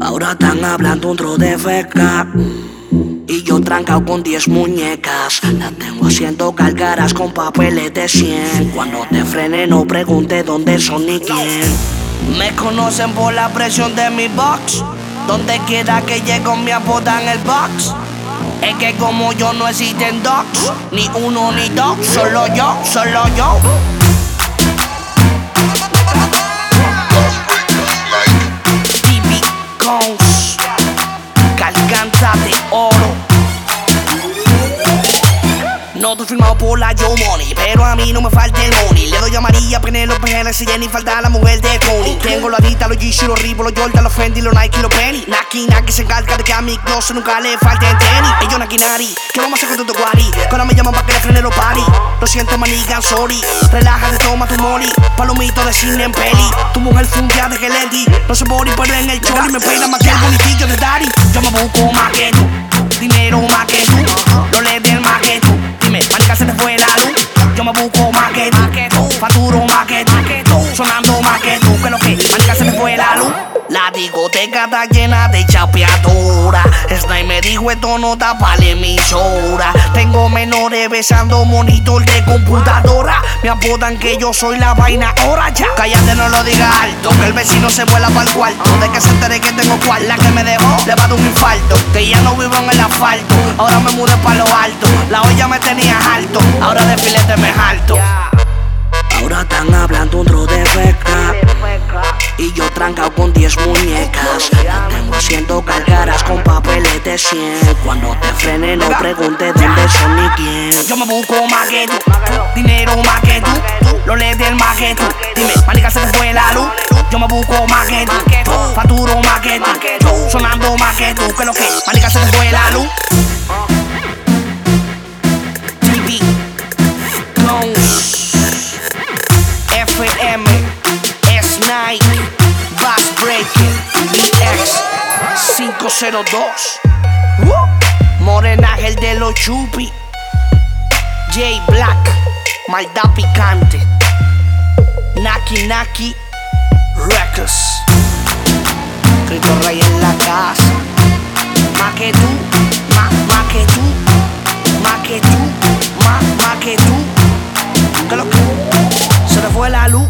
Ahora están hablando un tro de feca. Y yo trancado con 10 muñecas. Las tengo haciendo galgaras con papeles de 100. Cuando te frene, no pregunte dónde son ni quién. Me conocen por la presión de mi box. Donde quiera que llego me apodan el box. Es que como yo no existen dogs, ni uno ni dos, solo yo, solo yo. No estoy firmado por la Joe Money, pero a mí no me falta el money. Le doy a María, Penelope, Genesis, Jenny, falta la mujer de Coney. Tengo la Dita, los Yeezy, los Reebok, los Jordan, los Fendi, los Nike, los Penny. Naki, Naki se encarga de que a mi closet nunca le falte el tenis. Ellos Naki Nari, ¿qué vamos a hacer con tu guari? Ahora me llaman pa' que le frene los party. Lo siento, manigan, sorry. Relájate, toma tu molly. Palomito de cine en peli. Tu mujer fundia de Gelendi. No se body, pero en el choli me pega más que el bonitillo de Daddy. Yo me busco más que tú. Manica, se te fue la luz. Yo me busco más que tú. Facturo más que tú. Sonando más que tú. Que lo que, manica, se me fue la luz. La discoteca está llena de chapeadora. Esto no tapa la emisora. Tengo menores besando monitor de computadora. Me apodan que yo soy la vaina ahora ya. Cállate, no lo digas alto. Que el vecino se vuela para el cuarto. De que se entere que tengo cual. La que me dejó le va a dar un infarto. Que ya no vivo en el asfalto. Ahora me mudé para lo alto. La olla me tenía alto. Ahora de filete me jalto. Ahora están hablando Y yo trancado con 10 muñecas. Tengo haciendo cargaras con papeles de 100. Cuando te frene, no pregunte dónde son ni quién. Yo me busco más que tú, dinero más que tú. Lo le del más que tú. Dime, manica, se te fue la luz. Yo me busco más que tú, facturo más que tú. Sonando más que tú. Que lo que, manica, se te fue la luz. FM, Naked, 502. Uh, el de los chupi. J Black, maldad picante. Naki Naki, Records. Cristo Rey en la casa. Más que tú, más, más que tú, más que tú, más, más que tú. Que lo que se le fue la luz.